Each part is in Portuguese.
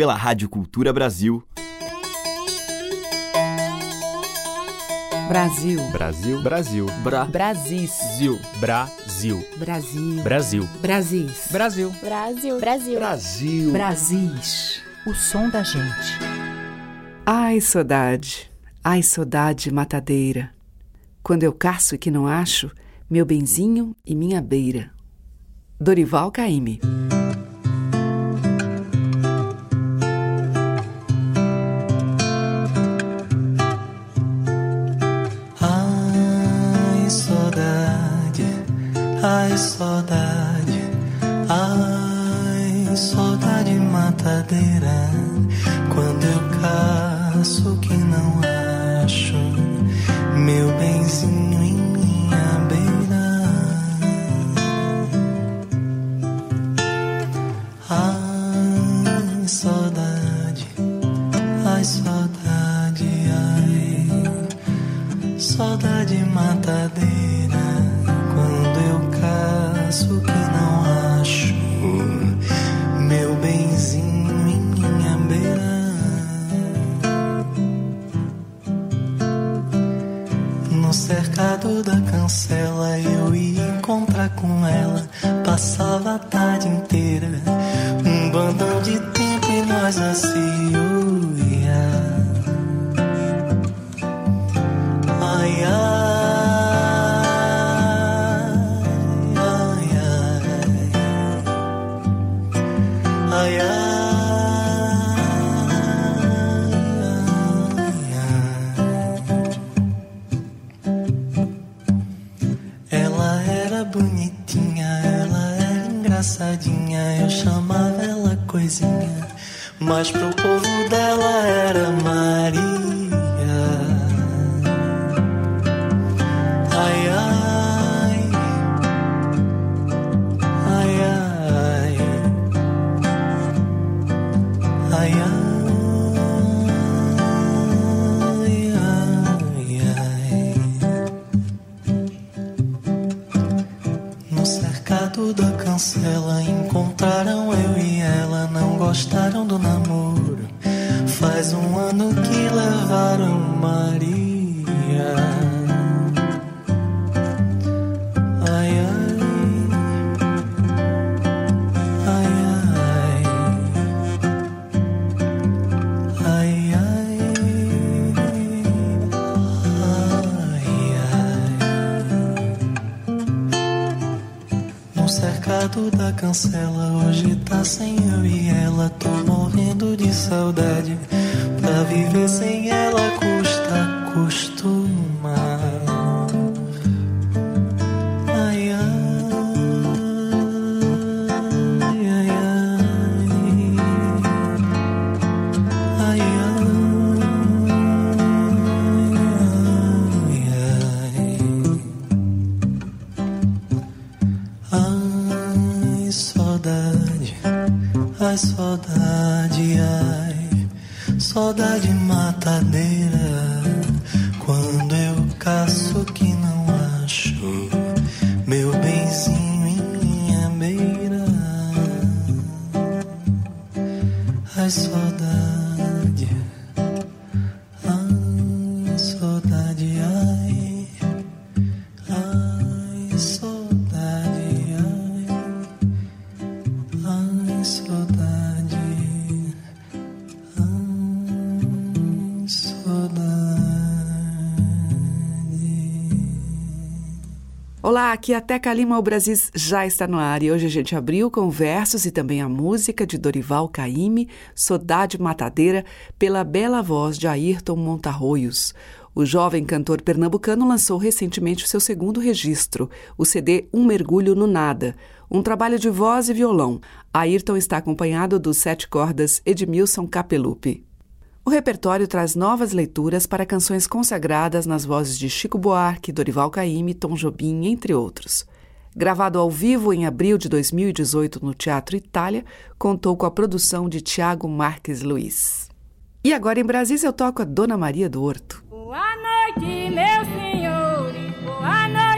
pela Rádio Cultura Brasil. Brasil. Brasil. Brasil. Bra. Brasis. Zil. Brasil. Brasil. Brasil. Brasis. Brasil. Brasil. Brasil. Brasil. Brasis. O som da gente. Ai, saudade. Ai, saudade matadeira. Quando eu caço e que não acho, meu benzinho e minha beira. Dorival Caymmi. Mas pro povo dela era Maria. Matadeira. Quando eu caço que não acho meu benzinho em minha beira. Ai, aqui é a Teca Lima, o Brasil já está no ar e hoje a gente abriu com versos e também a música de Dorival Caymmi, Saudade Matadeira, pela bela voz de Ayrton Montarroios. O jovem cantor pernambucano lançou recentemente o seu segundo registro, o CD Um Mergulho no Nada, um trabalho de voz e violão. Ayrton está acompanhado dos sete cordas Edmilson Capelupi. O repertório traz novas leituras para canções consagradas nas vozes de Chico Buarque, Dorival Caymmi, Tom Jobim, entre outros. Gravado ao vivo em abril de 2018 no Teatro Itália, contou com a produção de Tiago Marques Luiz. E agora em Brasília eu toco a Dona Maria do Horto. Boa noite, meus senhores. Boa noite,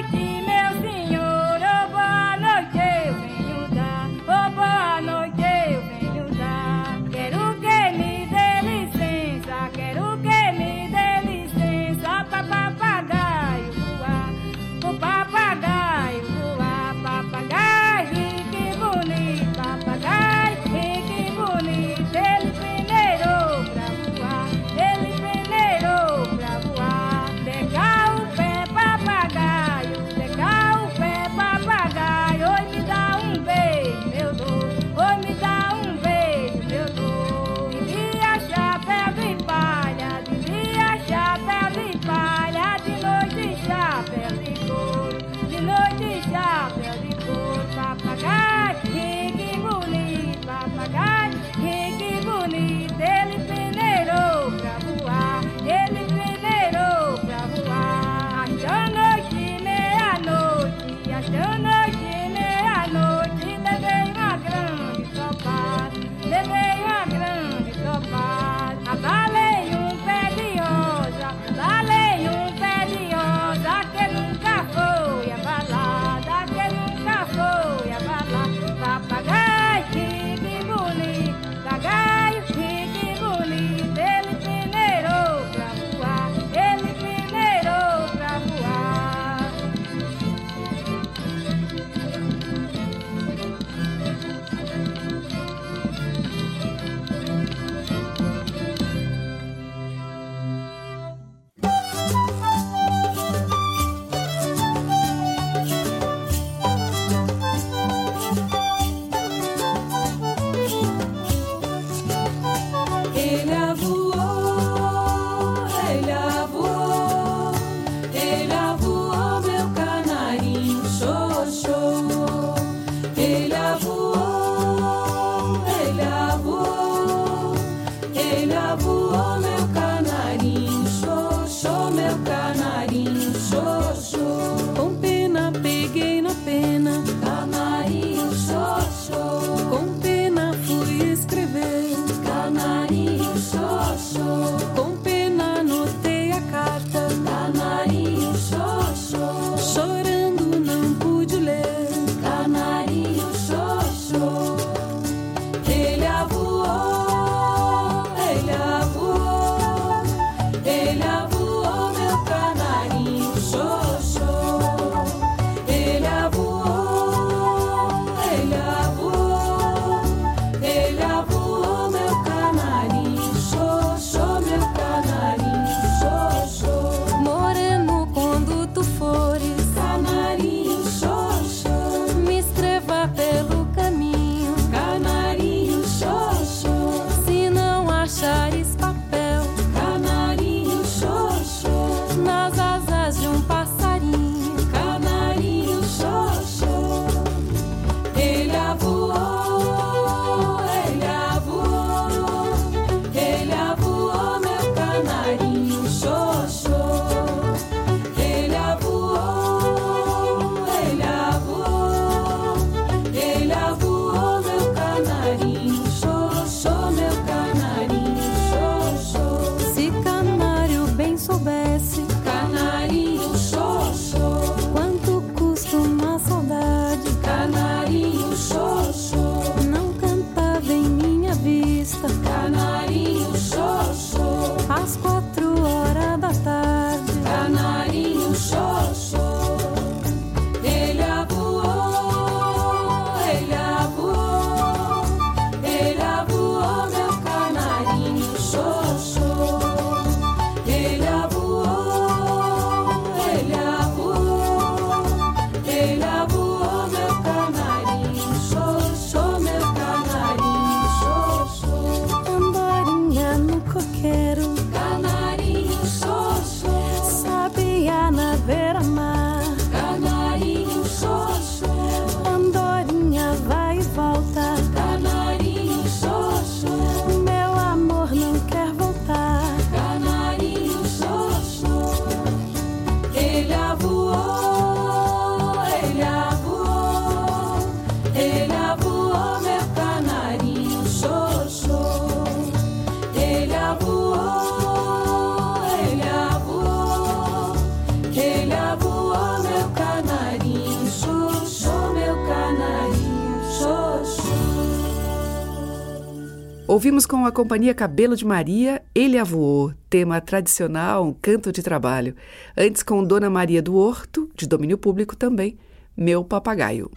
com a companhia Cabelo de Maria, Ele Avoou, tema tradicional, um canto de trabalho. Antes com Dona Maria do Horto, de domínio público também, Meu Papagaio.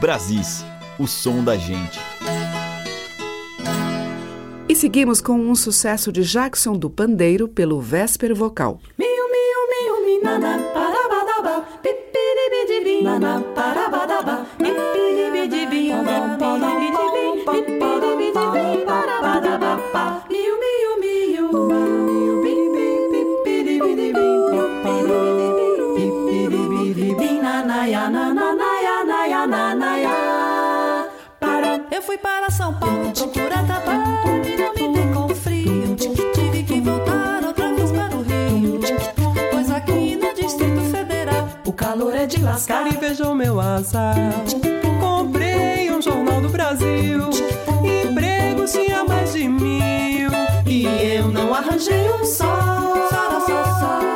Brasis, o som da gente. E seguimos com um sucesso de Jackson do Pandeiro pelo Vésper Vocal. Miu, miu, miu, minana, parabadaba, pipiribidibim, nana, parabadaba, pipiribidibim, Eu fui para São Paulo procurar trabalho e não me dei com frio. Tive que voltar outra vez para o Rio. Pois aqui no Distrito Federal o calor é de lascar e vejam meu azar. Comprei um jornal do Brasil, empregos tinha mais de mil. E eu não arranjei um só. Só, só, só.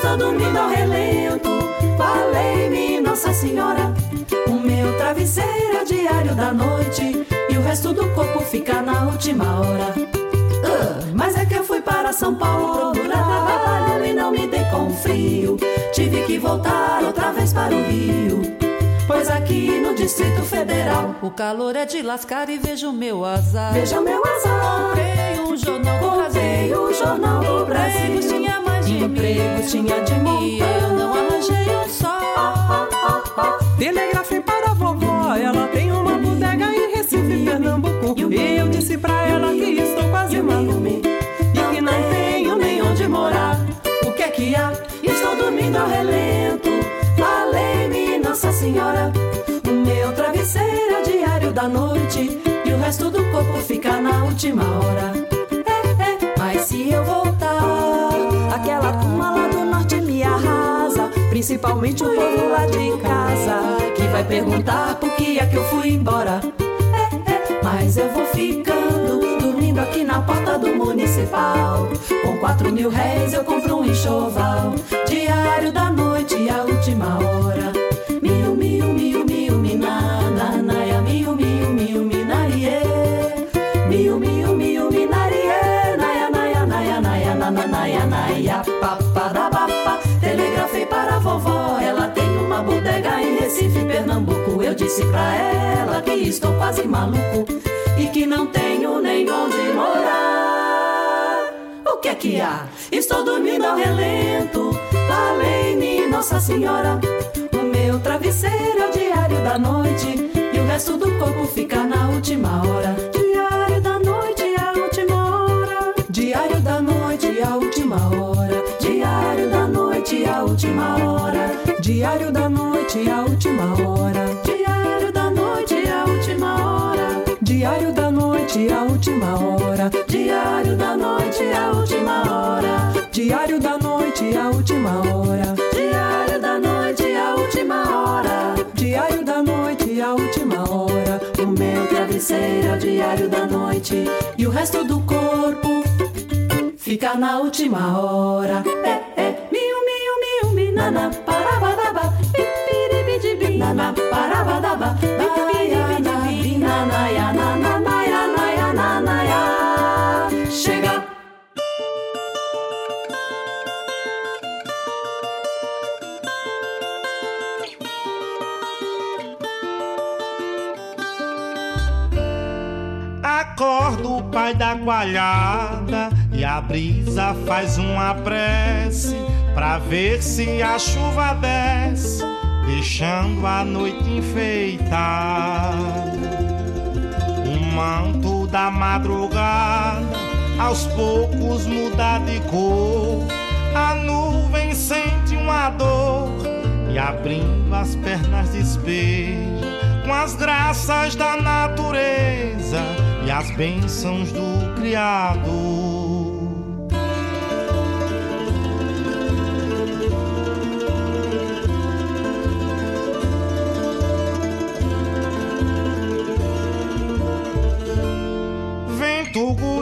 Estou dormindo ao relento. Falei-me, Nossa Senhora. O meu travesseiro é o diário da noite e o resto do corpo fica na última hora. Uh, mas é que eu fui para São Paulo procurar trabalho e não me dei com frio. Tive que voltar outra vez para o Rio. Pois aqui no Distrito Federal o calor é de lascar e vejo meu azar. Veja meu azar. Comprei um jornal do Brasil. Comprei o jornal do Brasil. Tinha de tinha de mim, eu não arranjei um só. Telegrafei para a vovó, ela tem uma bodega em Recife, Pernambuco. E eu disse pra ela que estou quase maluco e que não tenho nem onde morar. O que é que há? Estou dormindo ao relento. Falei-me, Nossa Senhora, o meu travesseiro é o diário da noite e o resto do corpo fica na última hora. É, é, mas se eu voltar, aquela turma lá do norte me arrasa, principalmente o povo lá de casa, que vai perguntar por que é que eu fui embora. É, é, mas eu vou ficando, dormindo aqui na porta do municipal. Com quatro mil réis eu compro um enxoval, diário da noite, a última hora. Vovó, ela tem uma bodega em Recife, Pernambuco. Eu disse pra ela que estou quase maluco e que não tenho nem onde morar. O que é que há? Estou dormindo ao relento. Falei-me, Nossa Senhora. O meu travesseiro é o diário da noite. E o resto do corpo fica na última hora. Diário da noite, a última hora. Diário da noite, a última hora. Última hora. Diário da noite, a última hora. Diário da noite, a última hora. Diário da noite, a última hora. Diário da noite, a última hora. Diário da noite, a última hora. Diário da noite, a última hora. Diário da noite, a última hora. O meu travesseiro é o diário da noite. E o resto do corpo fica na última hora. É, é, miu, na, parabadaba, pipiribidibi, nana parabadaba, pipiribidibi, nana ya nana na ya na ya na ya. Chega! acorda o pai da gualhada e a brisa faz uma prece pra ver se a chuva desce, deixando a noite enfeitada. O manto da madrugada aos poucos muda de cor, a nuvem sente uma dor e abrindo as pernas despeja com as graças da natureza e as bênçãos do Criador.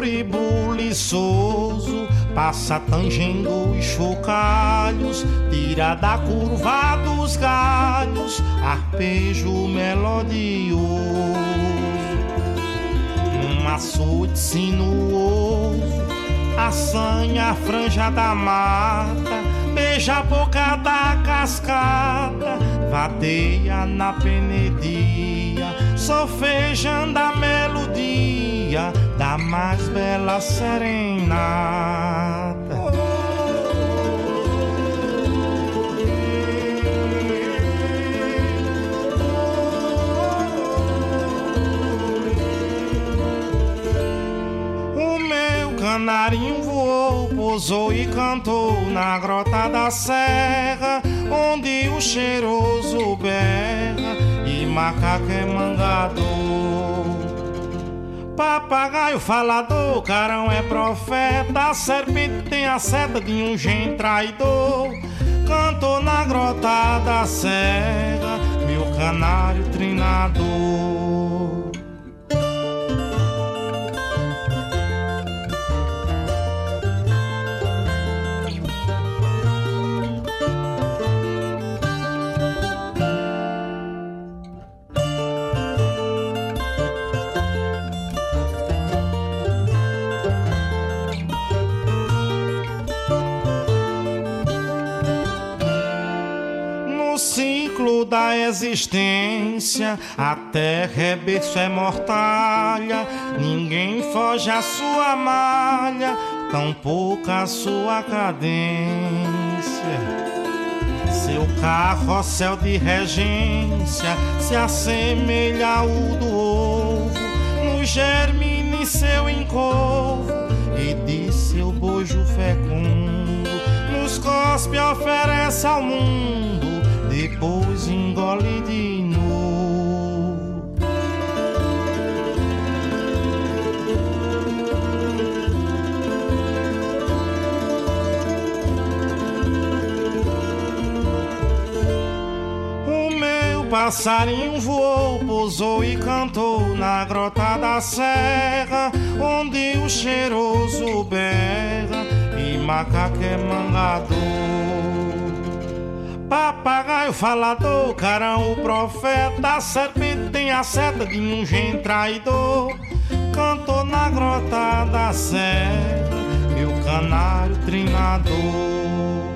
Vento guribuliçoso passa tangendo os chocalhos, tira da curva dos galhos, arpejo melodioso. Um açoite sinuoso, assanha a franja da mata, beija a boca da cascata, vadeia na penedia, sofejando a melodia da mais bela serenata. O meu canarinho voou, pousou e cantou na grota da serra, onde o cheiroso berra e macaco é mangador. Papagaio falador, carão é profeta, serpente tem a seta de um gen traidor. Cantou na grota da serra, meu canário trinador. Da existência, a terra é berço, é mortalha. Ninguém foge à sua malha, tão pouca a sua cadência. Seu carrossel de regência se assemelha ao do ovo, no germine seu encovo e de seu bojo fecundo, nos cospe oferece ao mundo, depois engole de passarinho voou, pousou e cantou na grota da serra, onde o cheiroso berra e macaco é mangador. Papagaio falador, carão o profeta, serpente tem a seta de um gen traidor. Cantou na grota da serra, meu canário trinador.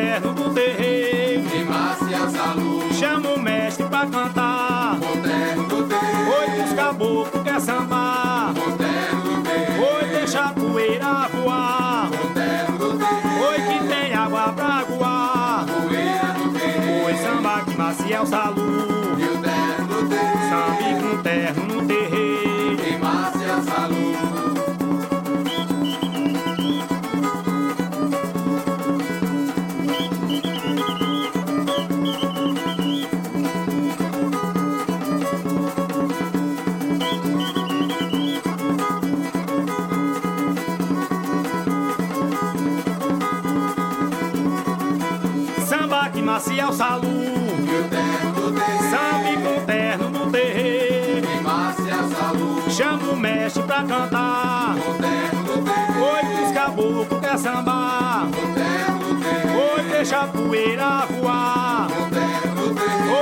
salão sambar. Oi, deixa a poeira voar. Oi, que tem água pra voar. Oi, samba que macia é o salu. Salu. E o terno. Samba com terno no terreiro. Queimasse a saúde. Chama o mestre pra cantar. O terno. Oi, pros caboclos quer sambar. O terno. Oi, deixa a poeira voar. O terno.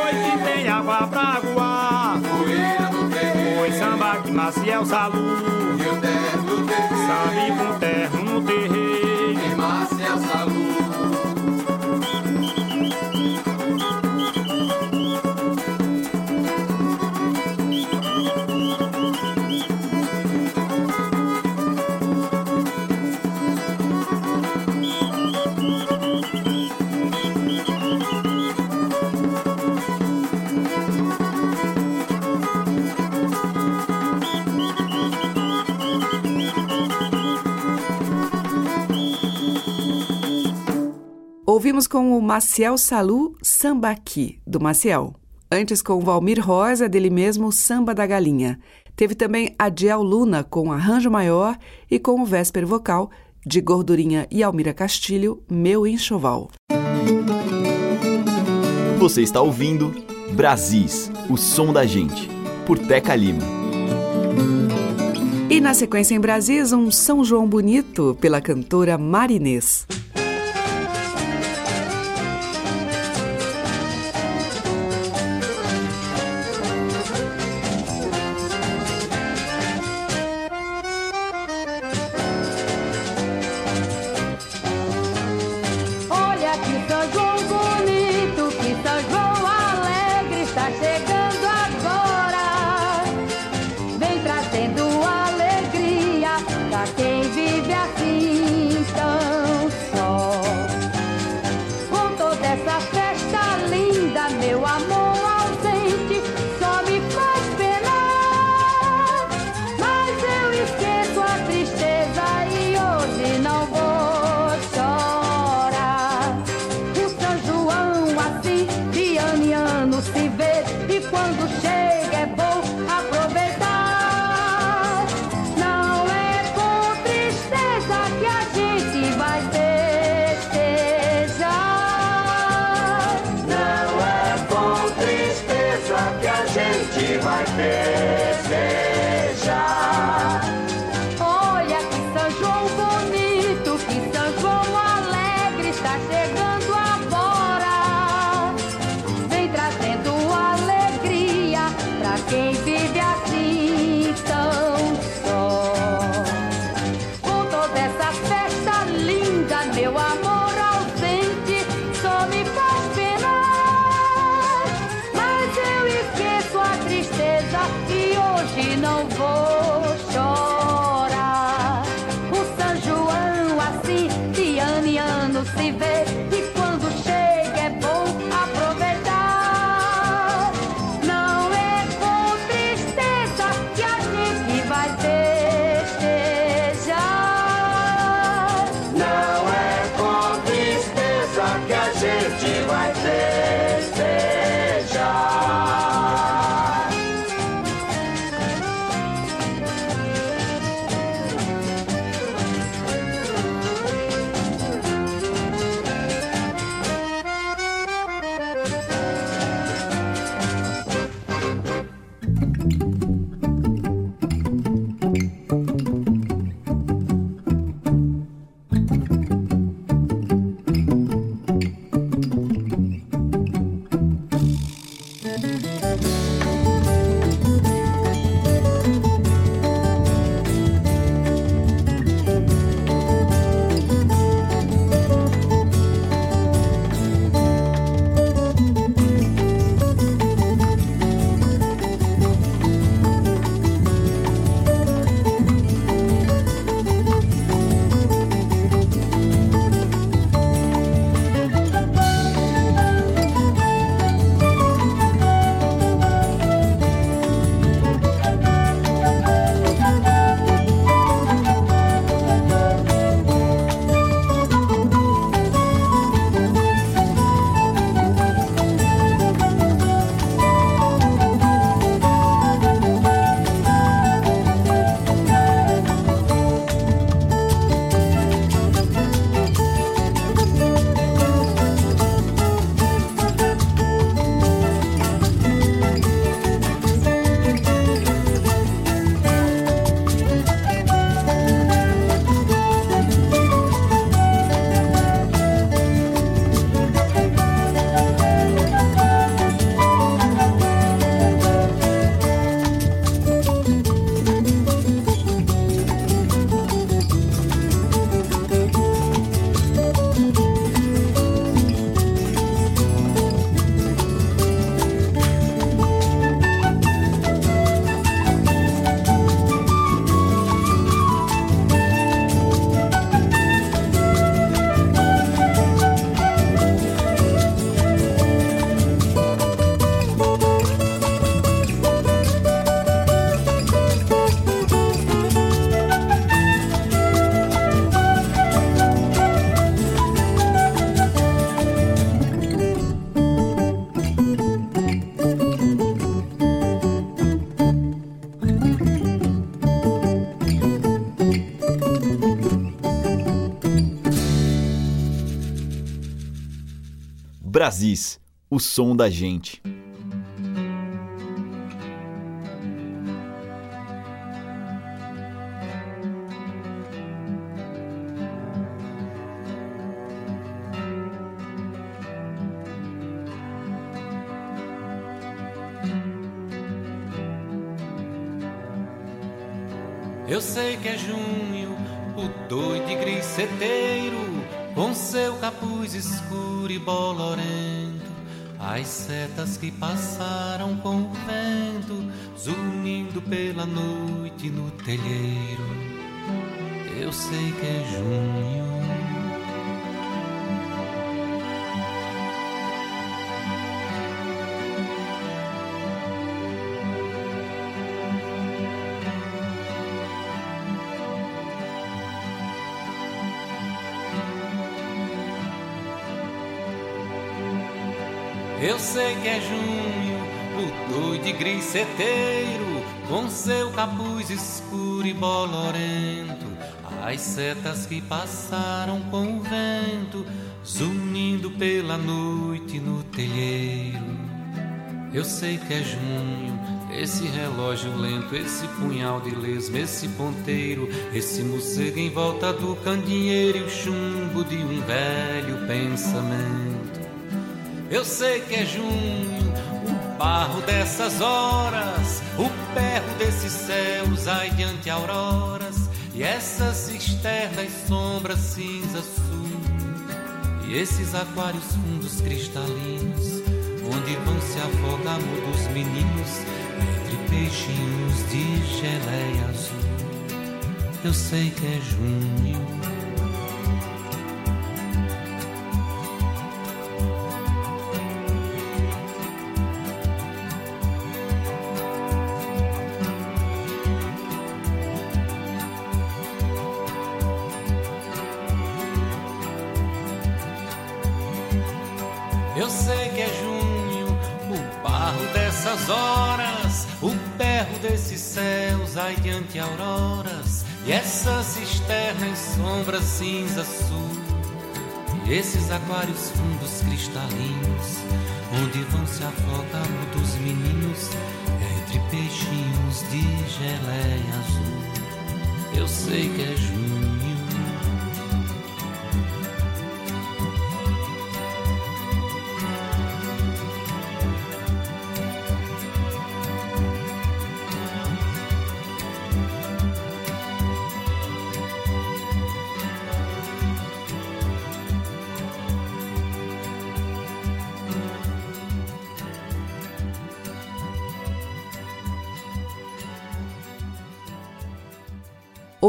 Oi, que tem água pra voar. Poeira do. Oi, samba que Maciel Salu. E o terno. Samba com terno no terreiro. Ouvimos com o Maciel Salu Sambaqui, do Maciel. Antes com o Valmir Rosa, dele mesmo, Samba da Galinha. Teve também Adiel Luna com Arranjo Maior e com o Vésper Vocal de Gordurinha e Almira Castilho, Meu Enxoval. Você está ouvindo Brasis, o som da gente, por Teca Lima. E na sequência em Brasis, um São João Bonito pela cantora Marinês. Brasis, o som da gente. Eu sei que é junho, o doido seu capuz escuro e bolorento. As setas que passaram com o vento, zunindo pela noite no telheiro. Eu sei que é junho. Sei que é junho, o doido e griceteiro, com seu capuz escuro e bolorento, as setas que passaram com o vento, zunindo pela noite no telheiro. Eu sei que é junho, esse relógio lento, esse punhal de lesma, esse ponteiro, esse morcego em volta do candeeiro e o chumbo de um velho pensamento. Eu sei que é junho, o barro dessas horas, o berro desses céus adiante auroras, e essas cisternas sombras cinza sul, e esses aquários fundos cristalinos, onde vão se afogar mudos meninos, entre peixinhos de geleia azul. Eu sei que é junho. Auroras, e essas cisternas sombras cinza sul, e esses aquários fundos cristalinos, onde vão se afogar muitos meninos, entre peixinhos de geleia azul. Eu sei que é junho.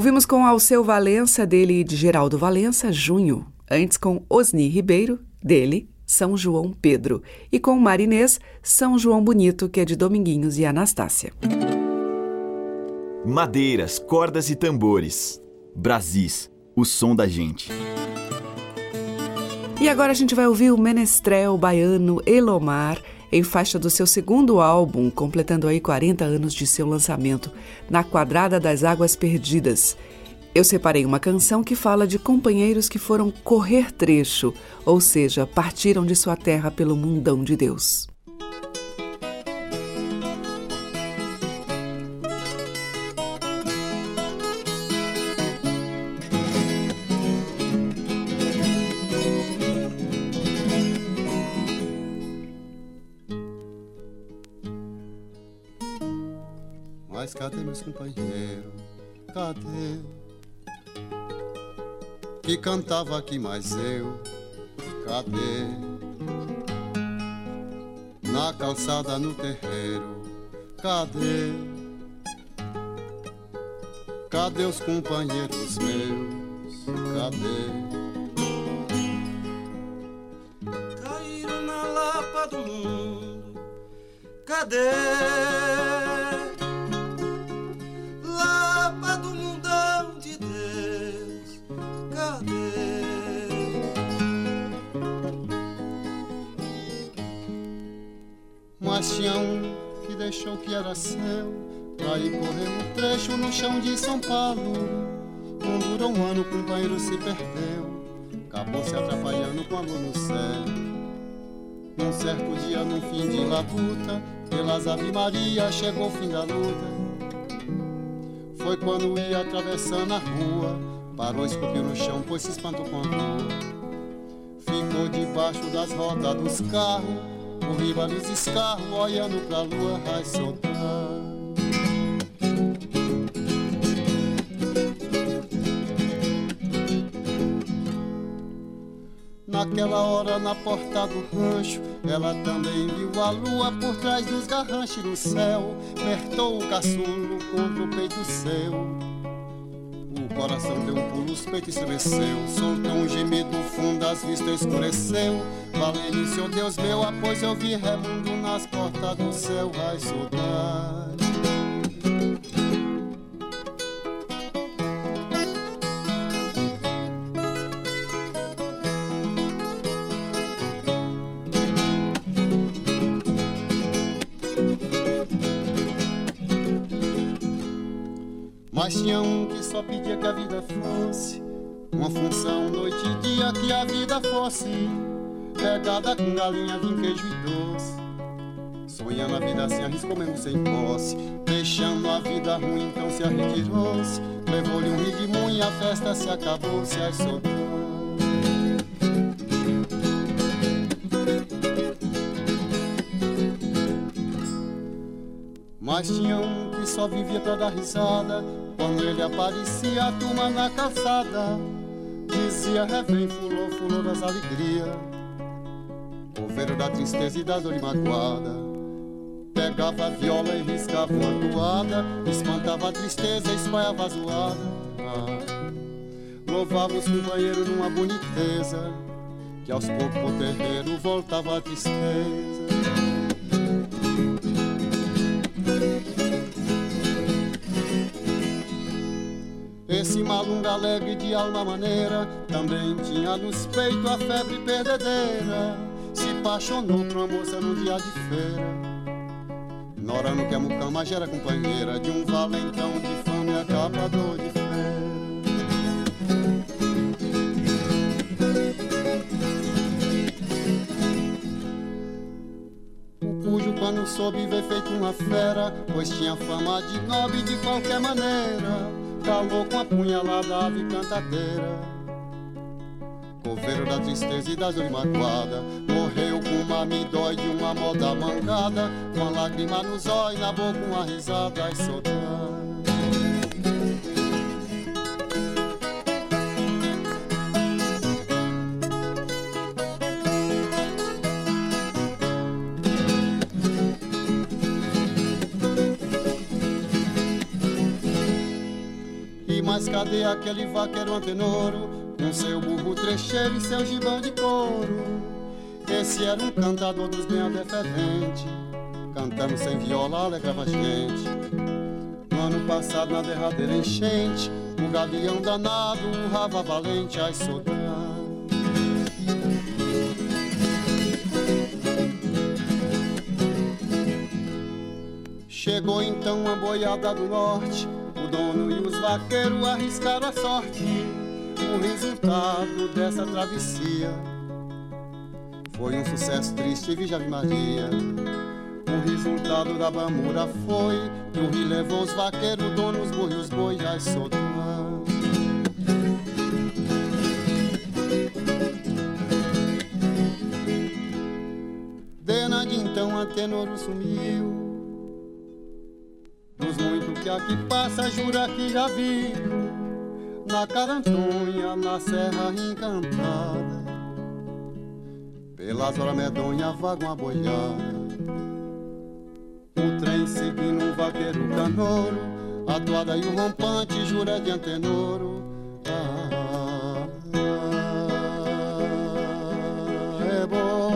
Ouvimos com Alceu Valença, dele de Geraldo Valença, Junho. Antes com Osni Ribeiro, dele, São João Pedro. E com Marinês, São João Bonito, que é de Dominguinhos e Anastácia. Madeiras, cordas e tambores. Brasis, o som da gente. E agora a gente vai ouvir o menestrel baiano Elomar em faixa do seu segundo álbum, completando aí 40 anos de seu lançamento, Na Quadrada das Águas Perdidas. Eu separei uma canção que fala de companheiros que foram correr trecho, ou seja, partiram de sua terra pelo mundão de Deus. Cantava aqui mais eu? Cadê? Na calçada no terreiro? Cadê? Cadê os companheiros meus? Cadê? Caíram na lapa do mundo. Cadê? Um que deixou que era seu Pra ir correr um trecho no chão de São Paulo Não durou um ano, o companheiro se perdeu Acabou se atrapalhando com a lua no céu Num certo dia, num fim de labuta, pelas Ave Maria chegou o fim da luta. Foi quando ia atravessando a rua, parou, esculpiu no chão, pois se espantou com a rua. Ficou debaixo das rodas dos carros, o riba dos escarros, olhando pra lua, vai soltar. Naquela hora na porta do rancho, ela também viu a lua por trás dos garranchos no céu. Apertou o caçulo contra o peito seu. Coração deu um pulo, os peitos estremeceu. Soltou um gemido fundo, as vistas escureceu. Valência, oh Deus meu, após eu vi remundo nas portas do céu. Ai, saudade. Um que só pedia que a vida fosse uma função noite e dia que a vida fosse pegada com galinha, vinho, queijo e doce. Sonhando a vida assim, arriscou mesmo sem posse. Deixando a vida ruim, então se retirou-se. Levou-lhe um de munha, a festa se acabou, se as Mas tinha um que só vivia pra dar risada. Quando ele aparecia, a turma na calçada dizia: Revém, fulô, fulô das alegrias. Coveiro da tristeza e da dor magoada. Pegava a viola e riscava uma toada. Espantava a tristeza e espalhava a zoada. Ah, louvava os companheiros numa boniteza. Que aos poucos o terreiro voltava a tristeza. Esse malunga alegre de alma maneira Também tinha nos peitos a febre perdedeira. Se apaixonou por uma moça no dia de feira. Nora no que a mucama já era companheira De um valentão de fama e acabador de feira cujo quando soube ver feito uma fera Pois tinha fama de nobre de qualquer maneira calou com a punhalada ave cantadeira. Coveiro da tristeza e das dor magoada, morreu com uma midói de uma moda mangada, com a lágrima nos olhos, na boca uma risada e soltar. Mas cadê aquele vaqueiro antenoro Com seu burro trecheiro e seu gibão de couro. Esse era um cantador dos bem adeferente Cantando sem viola alegrava gente. No ano passado na derradeira enchente O gavião danado urrava valente Ai soltar Chegou então uma boiada do norte dono e os vaqueiros arriscaram a sorte. O resultado dessa travessia foi um sucesso triste, Virgem Ave Maria. O resultado da bamura foi que o rio levou os vaqueiros, donos, boi e os boi já soltou. Dena de então Antenoro sumiu dos muitos que aqui passa, jura que já viu Na Carantonha, na Serra Encantada Pelas horas medonha vaga uma boiada O trem seguindo um vaqueiro canouro A toada e o rompante, jura de antenoro ah, ah, É bom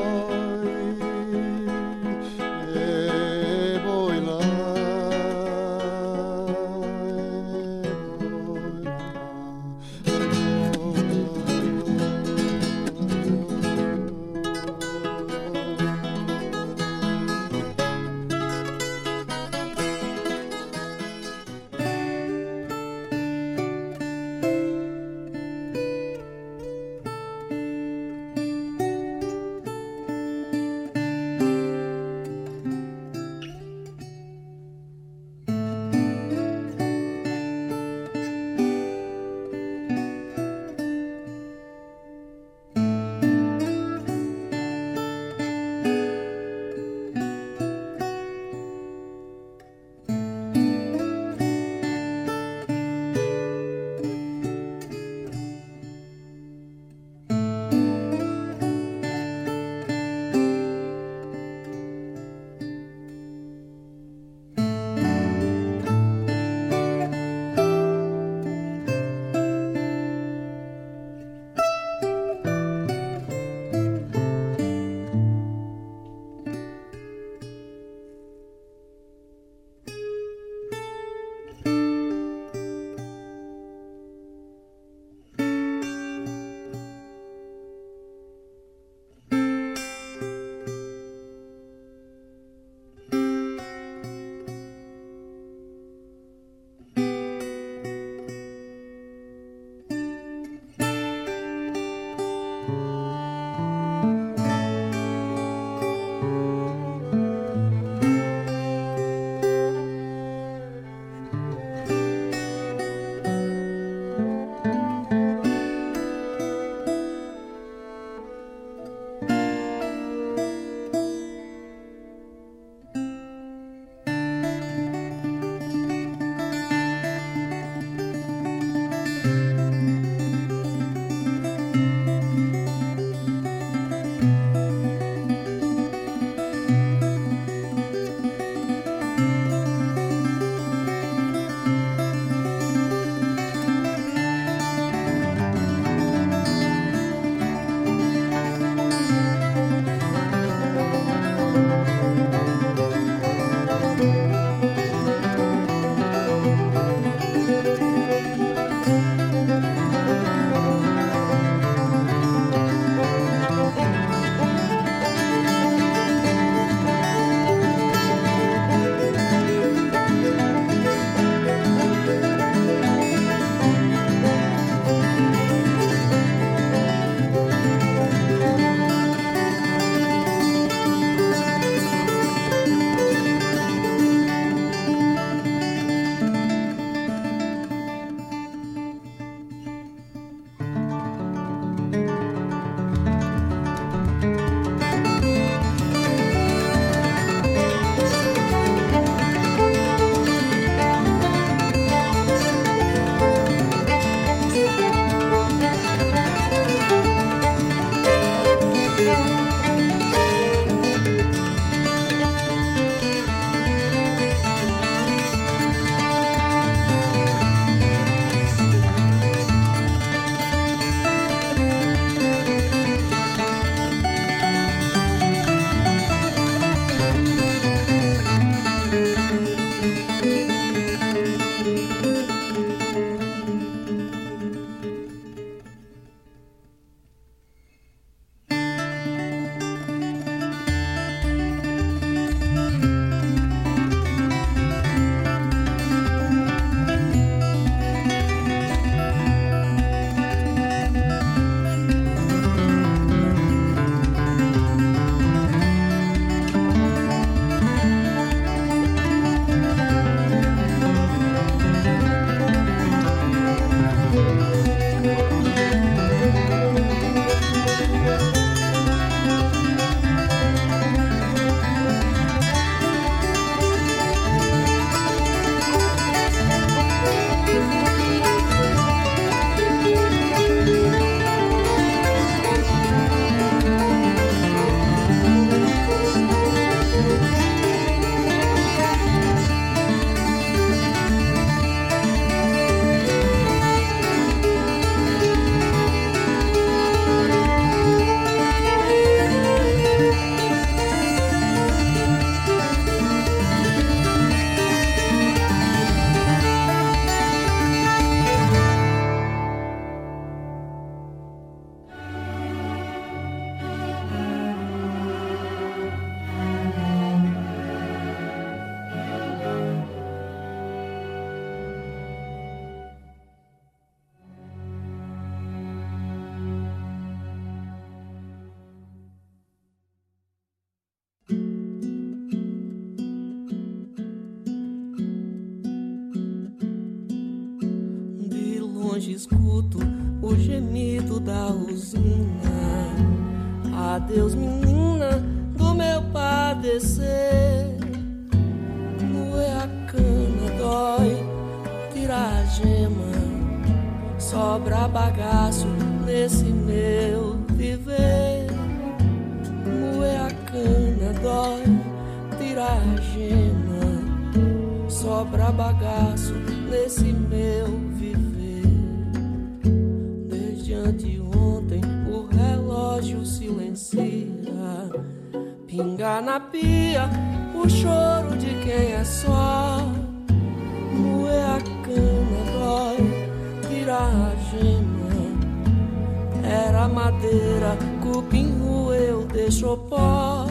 madeira, cupim roeu, deixou pó.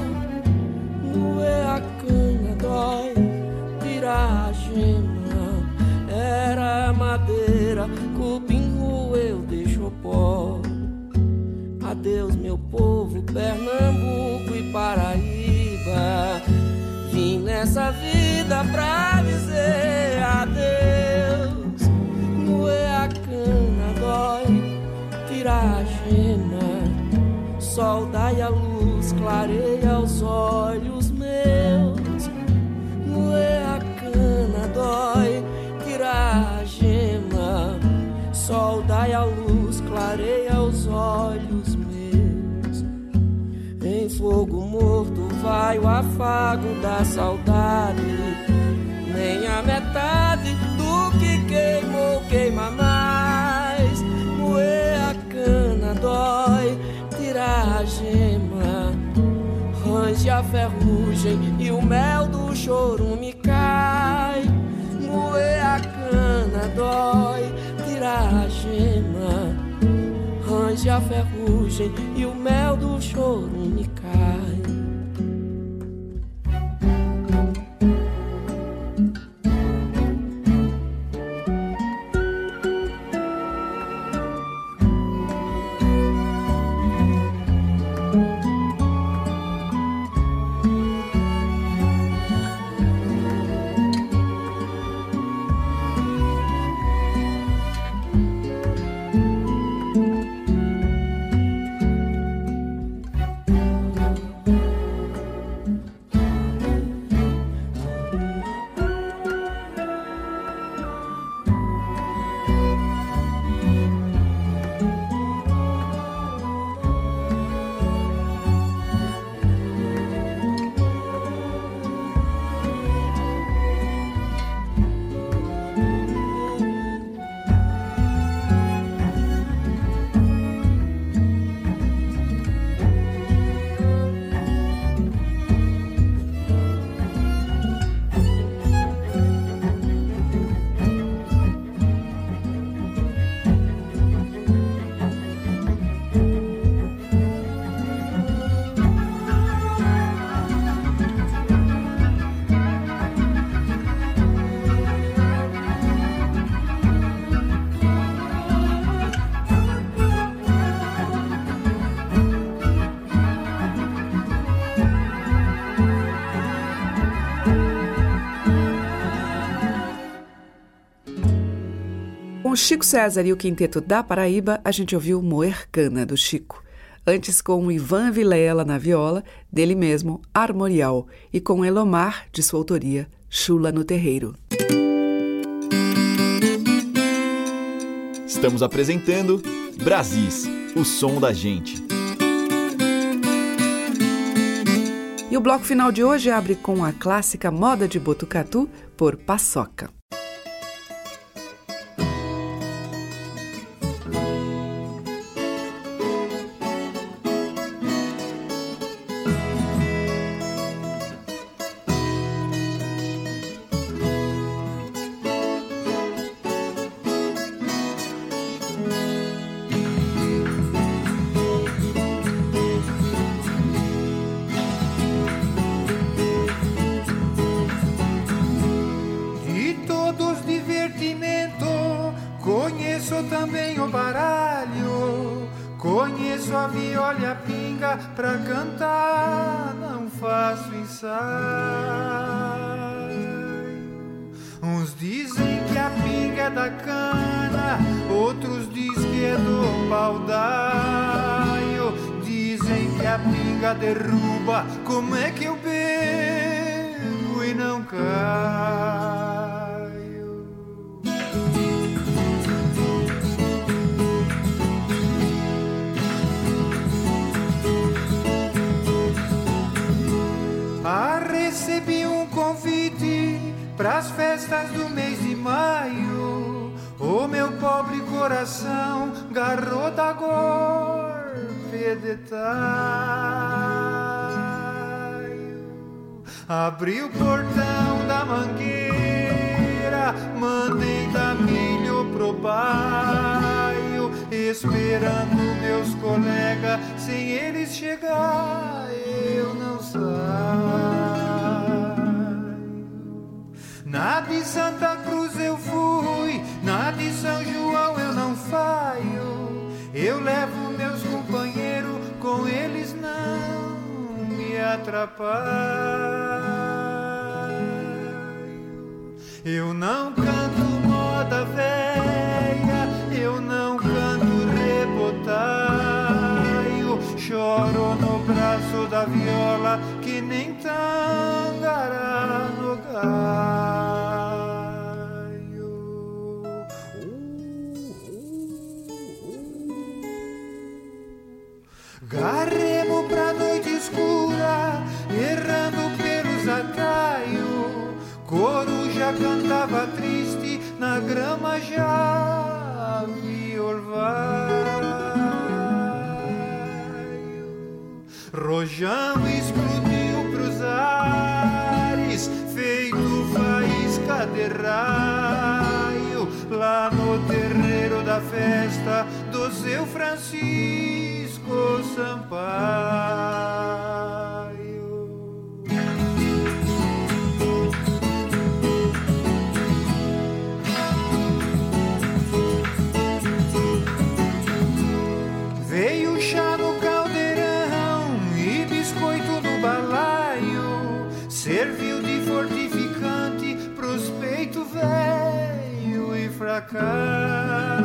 Moer a cana dói, tirar a gema. Era madeira, cupim roeu, deixou pó. Adeus, meu povo, Pernambuco e Paraíba. Vim nessa vida pra dizer Sol dai a luz, clareia os olhos meus. Moer a cana dói, tirar a gema. Sol dai a luz, clareia os olhos meus. Em fogo morto vai o afago da saudade. Nem a metade do que queimou queima mais. Moer a cana dói, tirar a gema. Range a ferrugem e o mel do chorume cai. Moer a cana dói, tirar a gema. Range a ferrugem e o mel do chorume cai. Com Chico César e o Quinteto da Paraíba, a gente ouviu Moer Cana, do Chico. Antes com Ivan Vilela na viola, dele mesmo, Armorial, e com Elomar, de sua autoria, Chula no Terreiro. Estamos apresentando Brasis, o som da gente. E o bloco final de hoje abre com a clássica Moda de Botucatu, por Paçoca. Pra cantar, não faço ensaio. Uns dizem que a pinga é da cana, outros dizem que é do baldaio. Dizem que a pinga derruba, como é que eu golpe de. Abri o portão da mangueira, mandei dar milho pro baio, esperando meus colegas, sem eles chegar, eu não saio. Na de Santa Cruz eu fui, na de São João eu não faio. Eu levo meus companheiros, com eles não me atrapalho. Eu não canto moda velha, eu não canto rebotaio. Choro no braço da viola que nem tangará no galho. Coruja cantava triste na grama já vi orvalho. Rojão explodiu pros ares, feito faísca de raio, lá no terreiro da festa do seu Francisco Sampaio. Fracaio.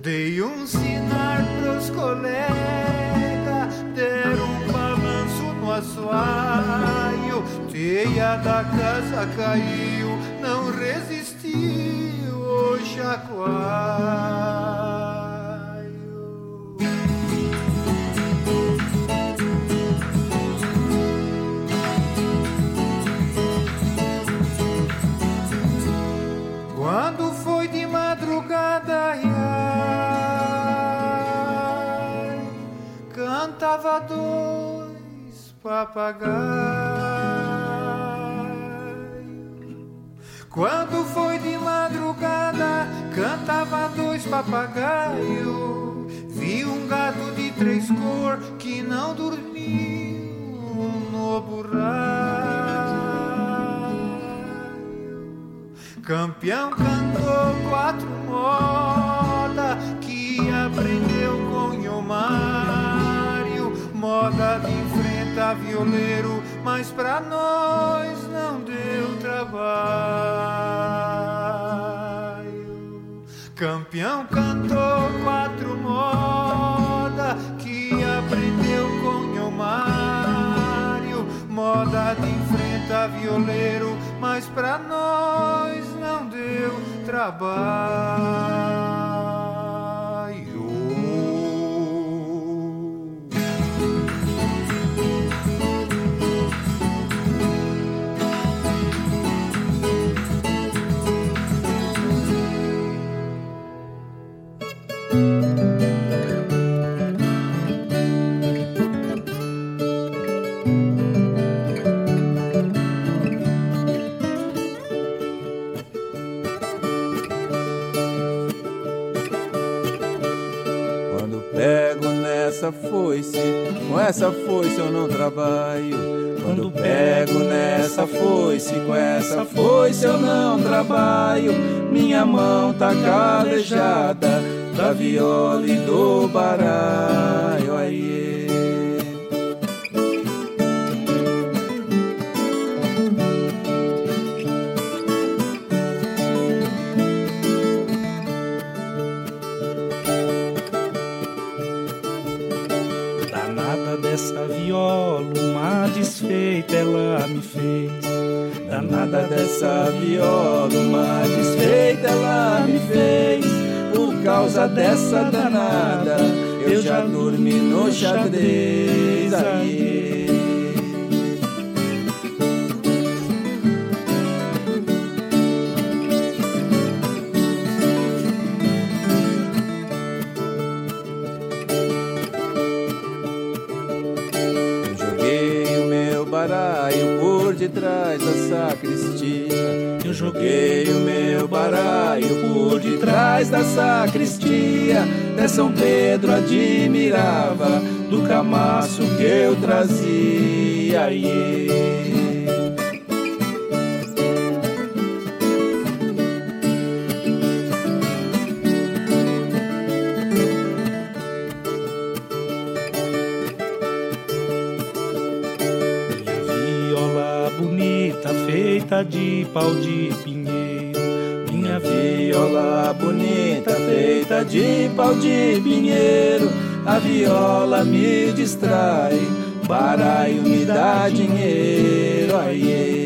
Dei um sinar pros colegas, deram um balanço no assoalho. Teia da casa caiu, não resistiu o chacoalho. Dois papagaios. Quando foi de madrugada, cantava dois papagaios. Pego nessa foice, com essa foice eu não trabalho. Quando pego nessa foice, com essa foice eu não trabalho. Minha mão tá calejada da viola e do baralho. fez. Danada dessa viola, uma desfeita ela me fez. Por causa dessa danada, eu já dormi no xadrez. Aí. Detrás da sacristia. Eu joguei o meu baralho por detrás da sacristia. De São Pedro admirava do camaço que eu trazia. Iê. De pau de pinheiro. Minha viola bonita feita de pau de pinheiro. A viola me distrai, baralho me dá dinheiro. Aiê.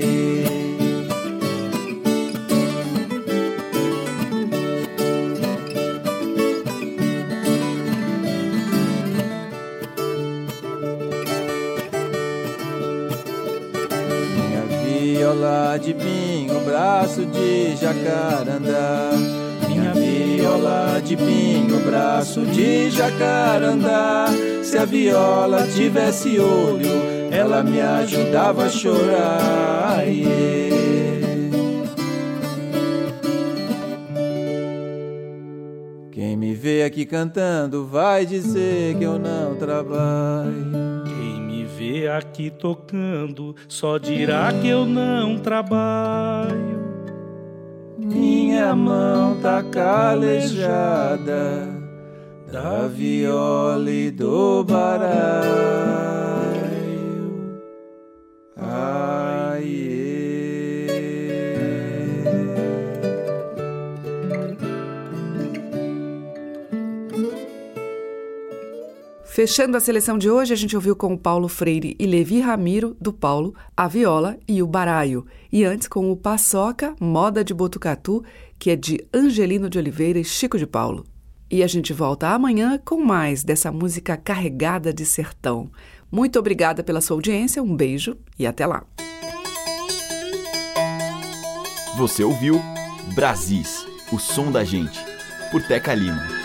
Viola de pinho, braço de jacarandá. Minha viola de pinho, braço de jacarandá. Se a viola tivesse olho, ela me ajudava a chorar. Quem me vê aqui cantando vai dizer que eu não trabalho. Aqui tocando só dirá que eu não trabalho. Minha mão tá calejada da viola e do baralho. Fechando a seleção de hoje, a gente ouviu com o Paulo Freire e Levi Ramiro, do Paulo, a viola e o baraio. E antes com o Paçoca, Moda de Botucatu, que é de Angelino de Oliveira e Chico de Paulo. E a gente volta amanhã com mais dessa música carregada de sertão. Muito obrigada pela sua audiência, um beijo e até lá. Você ouviu Brasis, o som da gente, por Teca Lima.